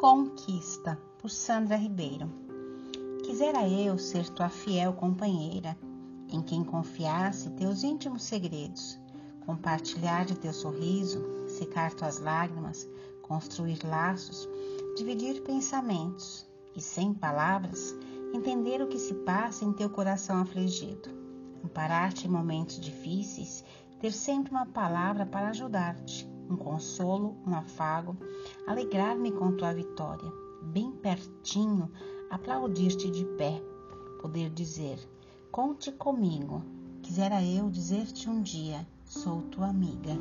Conquista, por Sandra Ribeiro. Quisera eu ser tua fiel companheira, em quem confiasse teus íntimos segredos, compartilhar de teu sorriso, secar tuas lágrimas, construir laços, dividir pensamentos e, sem palavras, entender o que se passa em teu coração afligido. Amparar-te em momentos difíceis, ter sempre uma palavra para ajudar-te um consolo, um afago, alegrar-me com tua vitória, bem pertinho, aplaudir-te de pé, poder dizer: Conte comigo. Quisera eu dizer-te um dia: Sou tua amiga.